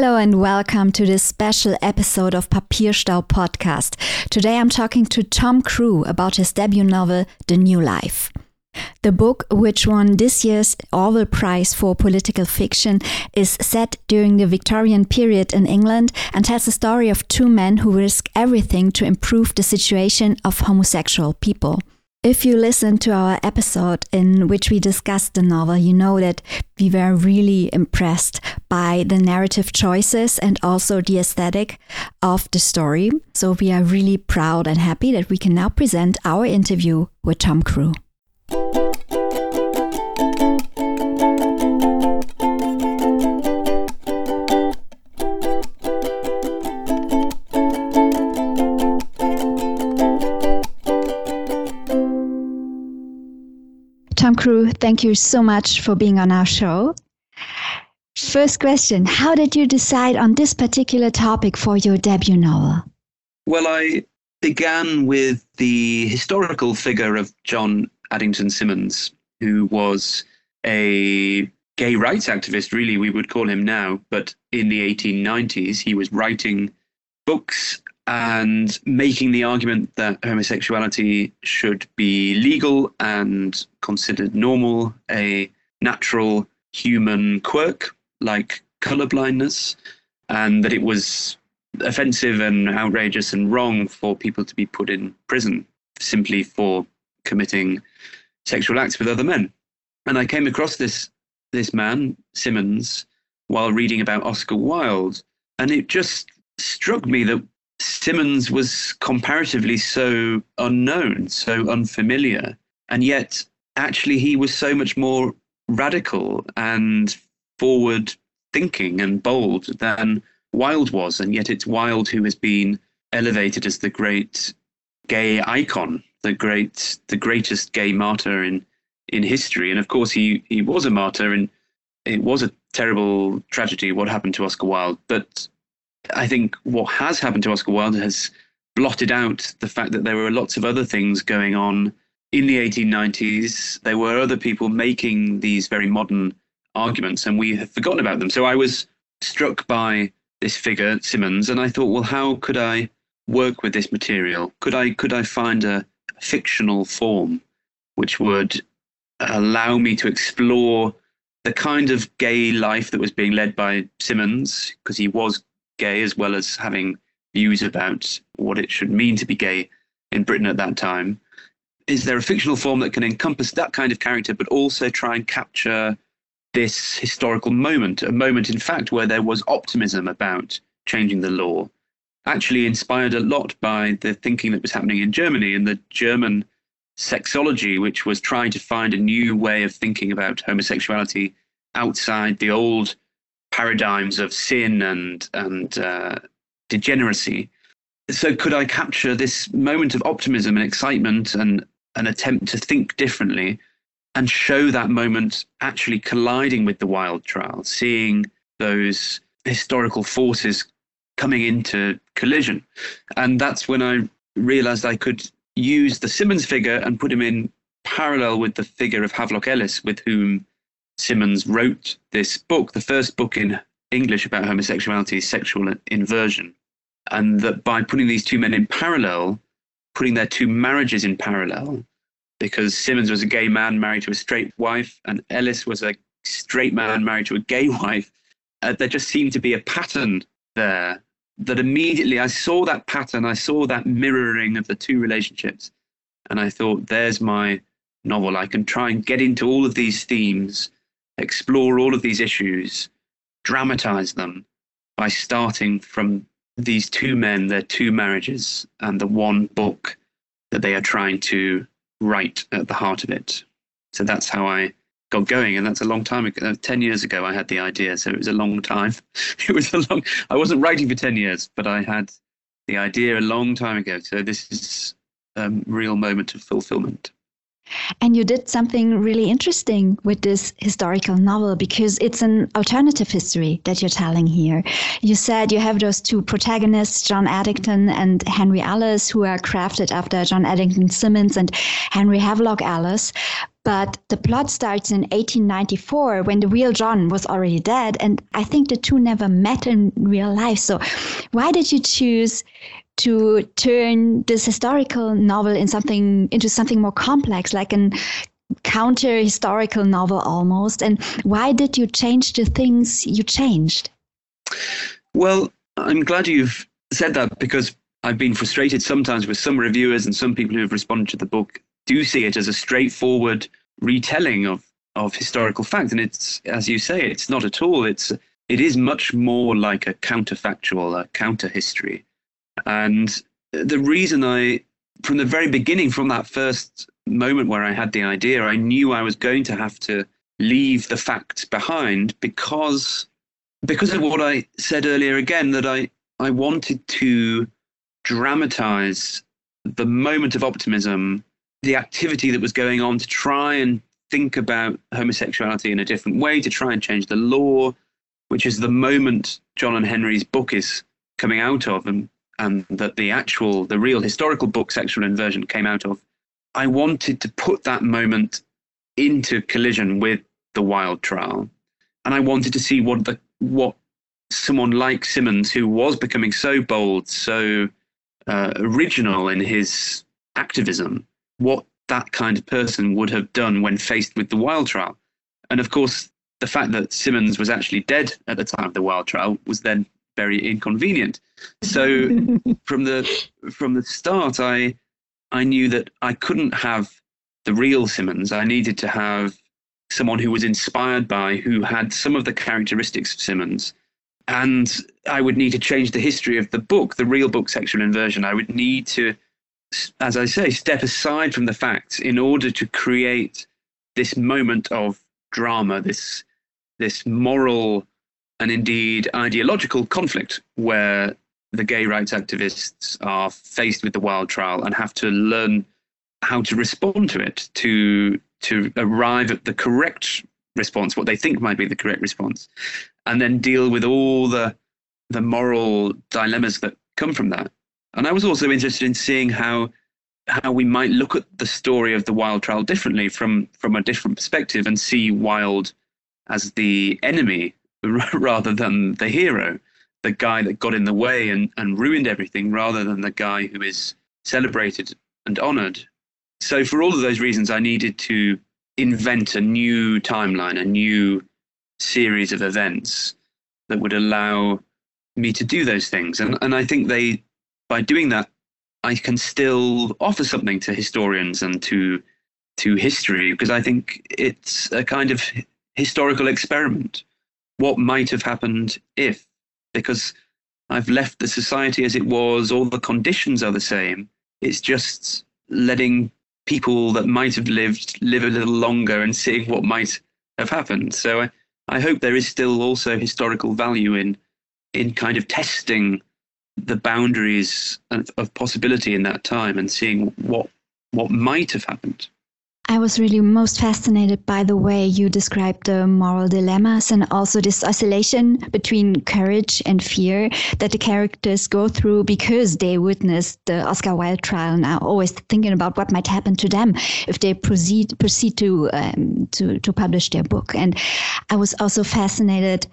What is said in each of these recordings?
Hello and welcome to this special episode of Papierstau podcast. Today I'm talking to Tom Crewe about his debut novel, The New Life. The book, which won this year's Orwell Prize for Political Fiction, is set during the Victorian period in England and tells the story of two men who risk everything to improve the situation of homosexual people. If you listen to our episode in which we discussed the novel, you know that we were really impressed by the narrative choices and also the aesthetic of the story. So we are really proud and happy that we can now present our interview with Tom Crewe. Thank you so much for being on our show. First question How did you decide on this particular topic for your debut novel? Well, I began with the historical figure of John Addington Symonds, who was a gay rights activist, really, we would call him now. But in the 1890s, he was writing books and making the argument that homosexuality should be legal and considered normal, a natural human quirk like colorblindness, and that it was offensive and outrageous and wrong for people to be put in prison simply for committing sexual acts with other men. And I came across this this man, Symonds while reading about Oscar Wilde, and it just struck me that Symonds was comparatively so unknown, so unfamiliar, and yet actually he was so much more radical and forward thinking and bold than Wilde was, and yet it's Wilde who has been elevated as the great gay icon, the great, the greatest gay martyr in in history. And of course, he he was a martyr, and it was a terrible tragedy what happened to Oscar Wilde. But I think what has happened to Oscar Wilde has blotted out the fact that there were lots of other things going on in the 1890s. There were other people making these very modern arguments, and we have forgotten about them. So I was struck by this figure, Symonds, and I thought, well, how could I work with this material? Could I could I find a fictional form which would allow me to explore the kind of gay life that was being led by Symonds, because he was gay as well as having views about what it should mean to be gay in Britain at that time. Is there a fictional form that can encompass that kind of character, but also try and capture this historical moment, a moment, in fact, where there was optimism about changing the law? Actually, inspired a lot by the thinking that was happening in Germany and the German sexology, which was trying to find a new way of thinking about homosexuality outside the old paradigms of sin and and uh, degeneracy. So, could I capture this moment of optimism and excitement and an attempt to think differently, and show that moment actually colliding with the Wilde trial, seeing those historical forces coming into collision, and that's when I realized I could use the Symonds figure and put him in parallel with the figure of Havelock Ellis, with whom Symonds wrote this book, the first book in English about homosexuality, sexual inversion. And that by putting these two men in parallel, putting their two marriages in parallel, because Symonds was a gay man married to a straight wife, and Ellis was a straight man married to a gay wife, uh, there just seemed to be a pattern there that immediately I saw that pattern, I saw that mirroring of the two relationships, and I thought, there's my novel. I can try and get into all of these themes explore all of these issues, dramatize them by starting from these two men, their two marriages, and the one book that they are trying to write at the heart of it. So that's how I got going, and that's a long time ago. Uh, ten years ago, I had the idea, so it was a long time. It was a long. I wasn't writing for ten years, but I had the idea a long time ago. So this is a real moment of fulfillment. And you did something really interesting with this historical novel because it's an alternative history that you're telling here. You said you have those two protagonists, John Addington and Henry Ellis, who are crafted after John Addington Symonds and Henry Havelock Ellis. But the plot starts in 1894 when the real John was already dead. And I think the two never met in real life. So why did you choose to turn this historical novel in something into something more complex, like an counter historical novel almost? And why did you change the things you changed? Well, I'm glad you've said that because I've been frustrated sometimes with some reviewers and some people who have responded to the book do see it as a straightforward retelling of of historical fact and it's as you say it's not at all it's it is much more like a counterfactual a counter history and the reason i from the very beginning from that first moment where i had the idea i knew i was going to have to leave the facts behind because because of what i said earlier again that i i wanted to dramatize the moment of optimism the activity that was going on to try and think about homosexuality in a different way, to try and change the law, which is the moment John and Henry's book is coming out of, and, and that the actual, the real historical book, Sexual Inversion, came out of. I wanted to put that moment into collision with the Wilde trial. And I wanted to see what the what someone like Symonds, who was becoming so bold, so uh, original in his activism, what that kind of person would have done when faced with the Wilde trial. And of course, the fact that Symonds was actually dead at the time of the Wilde trial was then very inconvenient. So from the from the start, I I knew that I couldn't have the real Symonds. I needed to have someone who was inspired by, who had some of the characteristics of Symonds. And I would need to change the history of the book, the real book, Sexual Inversion. I would need to as I say, step aside from the facts in order to create this moment of drama, this this moral and indeed ideological conflict where the gay rights activists are faced with the Wilde trial and have to learn how to respond to it, to to arrive at the correct response, what they think might be the correct response, and then deal with all the the moral dilemmas that come from that. And I was also interested in seeing how how we might look at the story of the Wilde trial differently from from a different perspective and see Wilde as the enemy rather than the hero, the guy that got in the way and, and ruined everything rather than the guy who is celebrated and honored. So for all of those reasons, I needed to invent a new timeline, a new series of events that would allow me to do those things. And and I think they by doing that, I can still offer something to historians and to to history because I think it's a kind of historical experiment. What might have happened if? Because I've left the society as it was, all the conditions are the same. It's just letting people that might have lived live a little longer and seeing what might have happened. So I, I hope there is still also historical value in in kind of testing the boundaries of, of possibility in that time and seeing what what might have happened. I was really most fascinated by the way you described the moral dilemmas and also this oscillation between courage and fear that the characters go through because they witnessed the Oscar Wilde trial and are always thinking about what might happen to them if they proceed proceed to um, to to publish their book. And I was also fascinated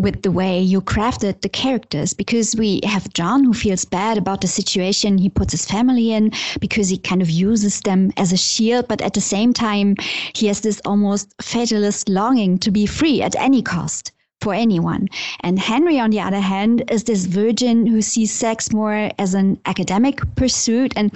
with the way you crafted the characters because we have John who feels bad about the situation he puts his family in because he kind of uses them as a shield, but at the same time, he has this almost fatalist longing to be free at any cost for anyone. And Henry, on the other hand, is this virgin who sees sex more as an academic pursuit. And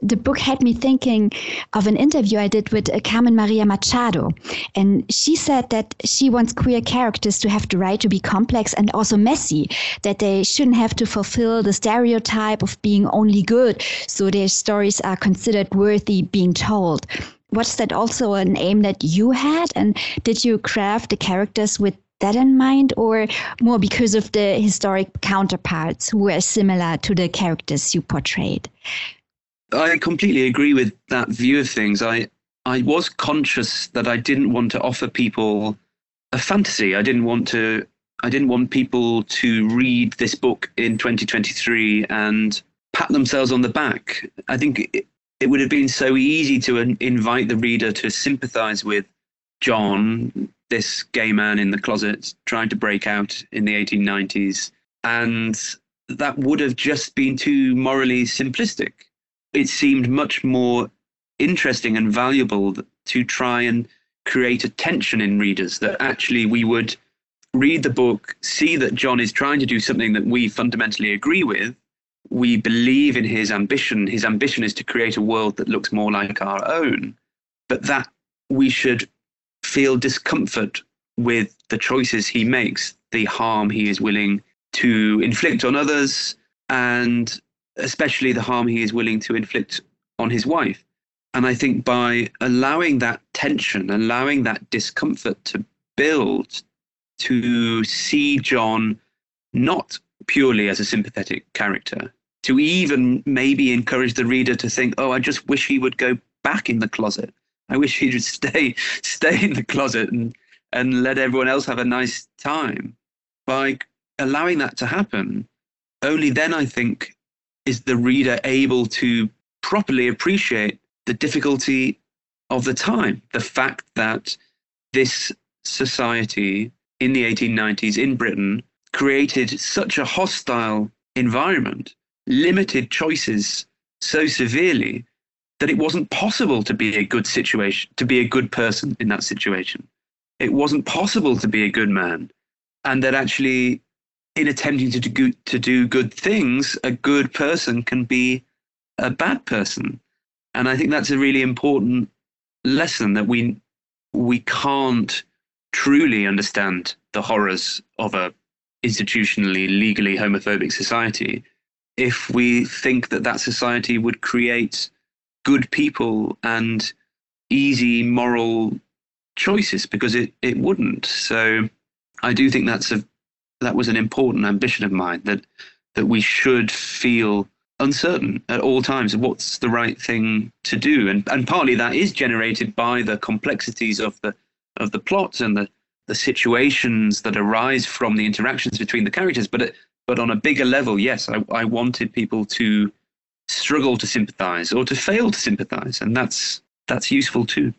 the book had me thinking of an interview I did with uh, Carmen Maria Machado. And she said that she wants queer characters to have the right to be complex and also messy, that they shouldn't have to fulfill the stereotype of being only good, so their stories are considered worthy being told was that also an aim that you had and did you craft the characters with that in mind, or more because of the historic counterparts who were similar to the characters you portrayed? I completely agree with that view of things. I I was conscious that I didn't want to offer people a fantasy. I didn't want to I didn't want people to read this book in 2023 and pat themselves on the back. I think it would have been so easy to invite the reader to sympathize with John, this gay man in the closet trying to break out in the 1890s. And that would have just been too morally simplistic. It seemed much more interesting and valuable to try and create a tension in readers that actually we would read the book, see that John is trying to do something that we fundamentally agree with. We believe in his ambition. His ambition is to create a world that looks more like our own, but that we should feel discomfort with the choices he makes, the harm he is willing to inflict on others, and especially the harm he is willing to inflict on his wife. And I think by allowing that tension, allowing that discomfort to build, to see John not purely as a sympathetic character, to even maybe encourage the reader to think, oh, I just wish he would go back in the closet. I wish he would stay stay in the closet and and let everyone else have a nice time. By allowing that to happen, only then I think is the reader able to properly appreciate the difficulty of the time, the fact that this society in the 1890s in Britain created such a hostile environment, limited choices so severely that it wasn't possible to be a good situation, to be a good person in that situation. It wasn't possible to be a good man. And that actually, in attempting to do, to do good things, a good person can be a bad person. And I think that's a really important lesson that we we can't truly understand the horrors of a institutionally legally homophobic society if we think that that society would create good people and easy moral choices because it, it wouldn't. So i do think that's a that was an important ambition of mine that that we should feel uncertain at all times what's the right thing to do. And and partly that is generated by the complexities of the of the plot and the the situations that arise from the interactions between the characters. But it, but on a bigger level yes I, I wanted people to struggle to sympathize or to fail to sympathize and that's that's useful too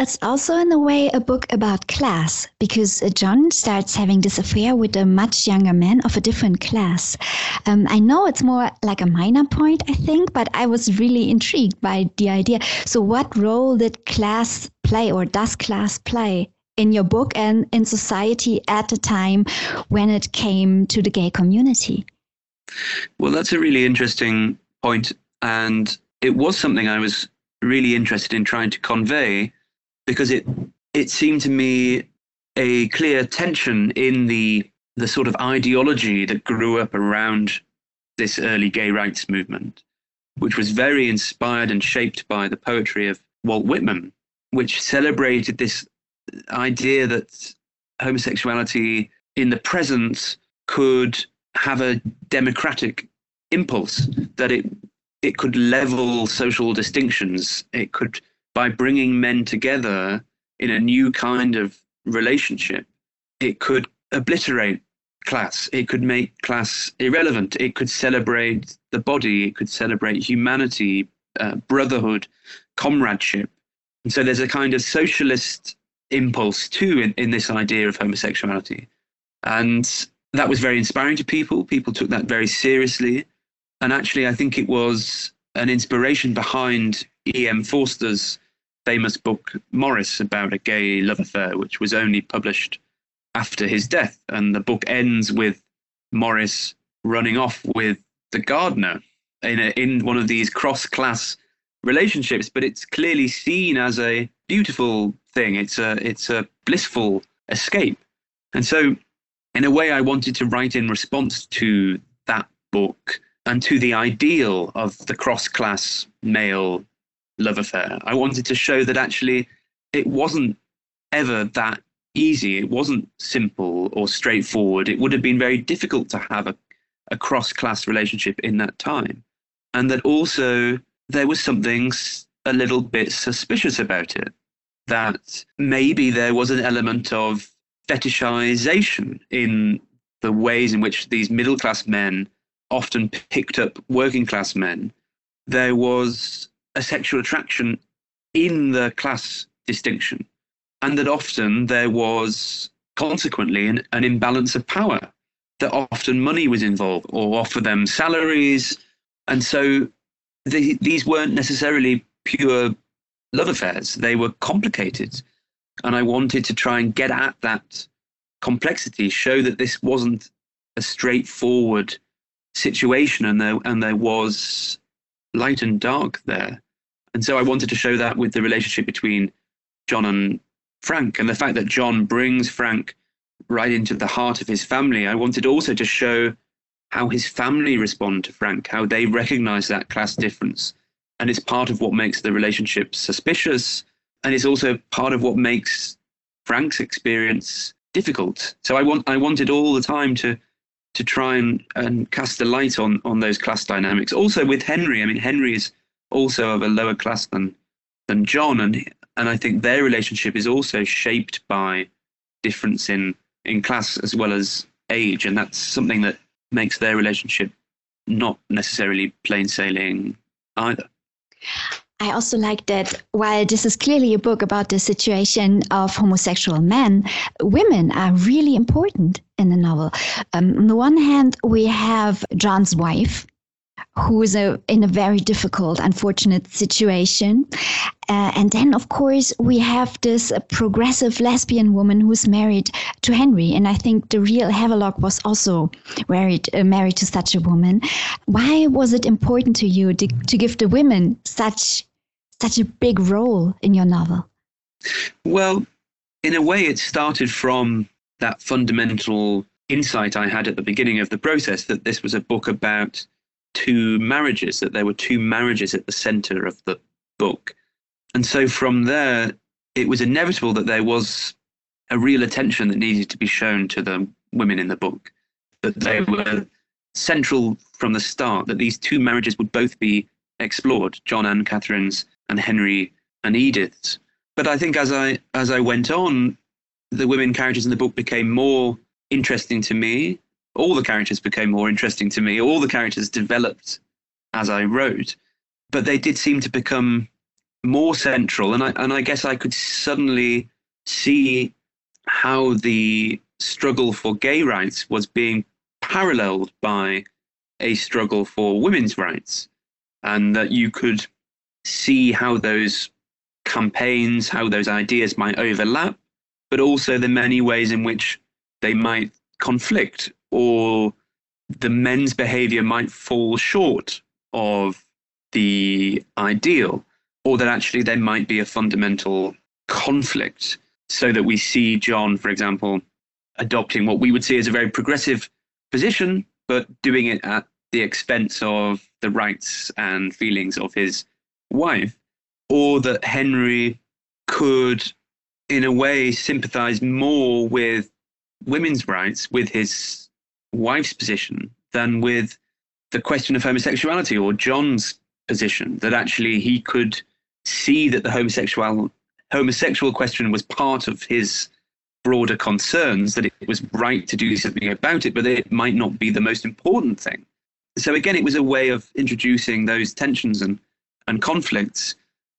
it's also, in a way, a book about class because uh, John starts having this affair with a much younger man of a different class. Um, I know it's more like a minor point, I think, but I was really intrigued by the idea. So, what role did class play, or does class play? In your book and in society at the time when it came to the gay community? Well, that's a really interesting point, and it was something I was really interested in trying to convey because it it seemed to me a clear tension in the the sort of ideology that grew up around this early gay rights movement, which was very inspired and shaped by the poetry of Walt Whitman, which celebrated this idea that homosexuality in the present could have a democratic impulse, that it it could level social distinctions, it could by bringing men together in a new kind of relationship, it could obliterate class. It could make class irrelevant. It could celebrate the body. It could celebrate humanity, uh, brotherhood, comradeship. And so there's a kind of socialist impulse too in, in this idea of homosexuality. And that was very inspiring to people. People took that very seriously. And actually, I think it was an inspiration behind E.M. Forster's famous book Maurice about a gay love affair, which was only published after his death. And the book ends with Maurice running off with the gardener in, a, in one of these cross class relationships, but it's clearly seen as a beautiful thing. It's a, it's a blissful escape. And so, in a way, I wanted to write in response to that book and to the ideal of the cross class male love affair. I wanted to show that actually it wasn't ever that easy. It wasn't simple or straightforward. It would have been very difficult to have a, a cross class relationship in that time. And that also there was something a little bit suspicious about it. That maybe there was an element of fetishization in the ways in which these middle class men often picked up working class men there was a sexual attraction in the class distinction, and that often there was consequently an, an imbalance of power, that often money was involved or offer them salaries. And so the, these weren't necessarily pure love affairs, they were complicated. And I wanted to try and get at that complexity, show that this wasn't a straightforward situation and there, and there was light and dark there. And so I wanted to show that with the relationship between John and Frank and the fact that John brings Frank right into the heart of his family. I wanted also to show how his family respond to Frank, how they recognize that class difference. And it's part of what makes the relationship suspicious. And it's also part of what makes Frank's experience difficult. So I want I wanted all the time to to try and, and cast a light on on those class dynamics. Also with Henry, I mean Henry is also of a lower class than than John, and and I think their relationship is also shaped by difference in in class as well as age, and that's something that makes their relationship not necessarily plain sailing either. I also like that while this is clearly a book about the situation of homosexual men, women are really important in the novel. Um, on the one hand, we have John's wife, who is a, in a very difficult, unfortunate situation. Uh, and then, of course, we have this uh, progressive lesbian woman who's married to Henry. And I think the real Havelock was also married, uh, married to such a woman. Why was it important to you to, to give the women such such a big role in your novel? Well, in a way, it started from that fundamental insight I had at the beginning of the process that this was a book about two marriages, that there were two marriages at the center of the book. And so from there, it was inevitable that there was a real attention that needed to be shown to the women in the book, that they mm-hmm. were central from the start, that these two marriages would both be explored, John and Catherine's and Henry and Edith's. But I think as I as I went on, the women characters in the book became more interesting to me all the characters became more interesting to me. All the characters developed as I wrote, but they did seem to become more central. And I and I guess I could suddenly see how the struggle for gay rights was being paralleled by a struggle for women's rights, and that you could see how those campaigns, how those ideas might overlap, but also the many ways in which they might conflict or the men's behavior might fall short of the ideal, or that actually there might be a fundamental conflict. So that we see John, for example, adopting what we would see as a very progressive position, but doing it at the expense of the rights and feelings of his wife, or that Henry could, in a way, sympathize more with women's rights, with his wife's position than with the question of homosexuality or John's position that actually he could see that the homosexual homosexual question was part of his broader concerns that it was right to do something about it but it might not be the most important thing. So again it was a way of introducing those tensions and and conflicts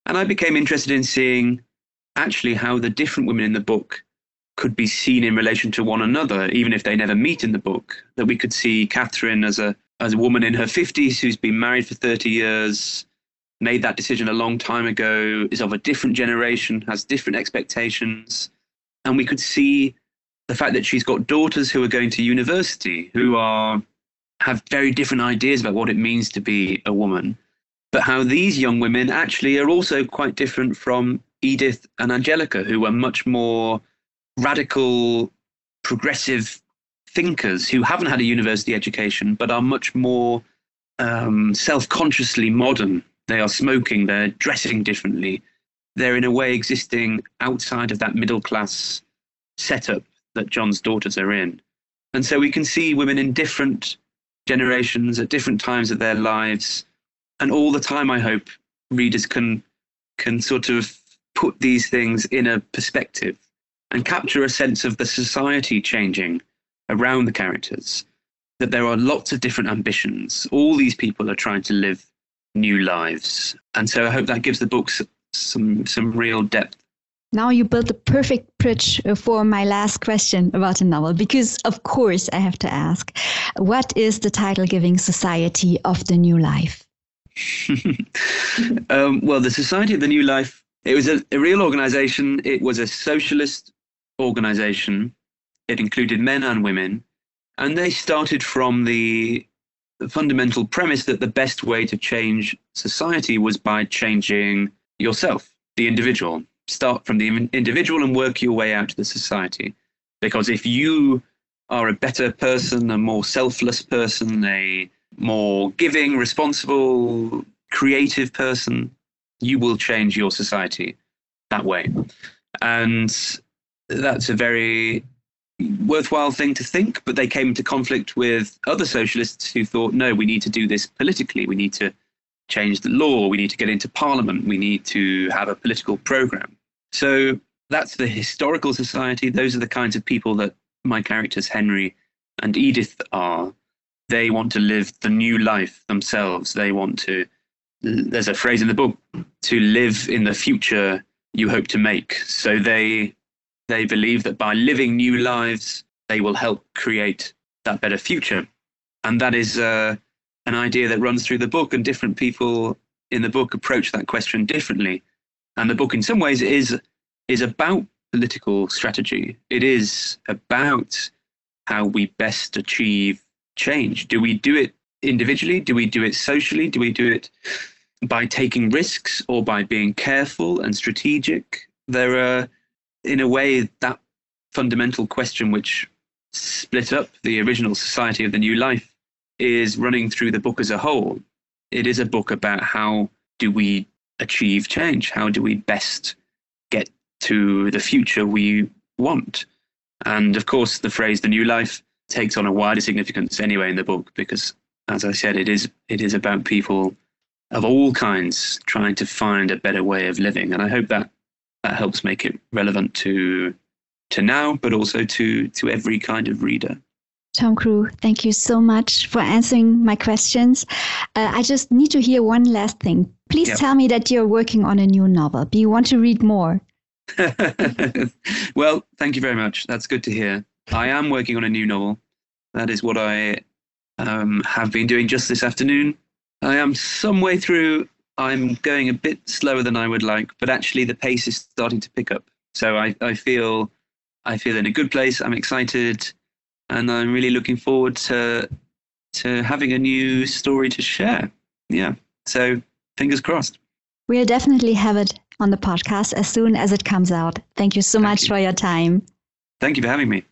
and i became interested in seeing actually how the different women in the book could be seen in relation to one another, even if they never meet in the book. That we could see Catherine as a as a woman in her fifties who's been married for thirty years, made that decision a long time ago, is of a different generation, has different expectations, and we could see the fact that she's got daughters who are going to university, who are have very different ideas about what it means to be a woman, but how these young women actually are also quite different from Edith and Angelica, who are much more radical, progressive thinkers who haven't had a university education but are much more um, self consciously modern. They are smoking, they're dressing differently. They're, in a way, existing outside of that middle class setup that John's daughters are in. And so we can see women in different generations at different times of their lives. And all the time, I hope readers can, can sort of put these things in a perspective and capture a sense of the society changing around the characters. That there are lots of different ambitions. All these people are trying to live new lives. And so I hope that gives the book some some real depth. Now you built the perfect bridge for my last question about a novel, because of course I have to ask, what is the title giving Society of the New Life? um, well, the Society of the New Life, it was a, a real organization. It was a socialist organization. It included men and women. And they started from the fundamental premise that the best way to change society was by changing yourself, the individual. Start from the individual and work your way out to the society. Because if you are a better person, a more selfless person, a more giving, responsible, creative person, you will change your society that way. And that's a very worthwhile thing to think, but they came into conflict with other socialists who thought, no, we need to do this politically. We need to change the law. We need to get into parliament. We need to have a political program. So that's the historical society. Those are the kinds of people that my characters, Henry and Edith, are. They want to live the new life themselves. They want to, there's a phrase in the book, to live in the future you hope to make. So they they believe that by living new lives, they will help create that better future. And that is uh, an idea that runs through the book, and different people in the book approach that question differently. And the book, in some ways, is, is about political strategy. It is about how we best achieve change. Do we do it individually? Do we do it socially? Do we do it by taking risks or by being careful and strategic? There are in a way, that fundamental question which split up the original Society of the New Life is running through the book as a whole. It is a book about how do we achieve change? How do we best get to the future we want? And of course, the phrase the new life takes on a wider significance anyway in the book because, as I said, it is, it is about people of all kinds trying to find a better way of living. And I hope that that helps make it relevant to to now, but also to to every kind of reader. Tom Crewe, thank you so much for answering my questions. Uh, I just need to hear one last thing. Please yep. tell me that you're working on a new novel. Do you want to read more? well, thank you very much. That's good to hear. I am working on a new novel. That is what I um, have been doing just this afternoon. I am some way through I'm going a bit slower than I would like, but actually the pace is starting to pick up. So I, I feel I feel in a good place. I'm excited, and I'm really looking forward to to having a new story to share. Yeah. So fingers crossed. We'll definitely have it on the podcast as soon as it comes out. Thank you so Thank much you. for your time. Thank you for having me.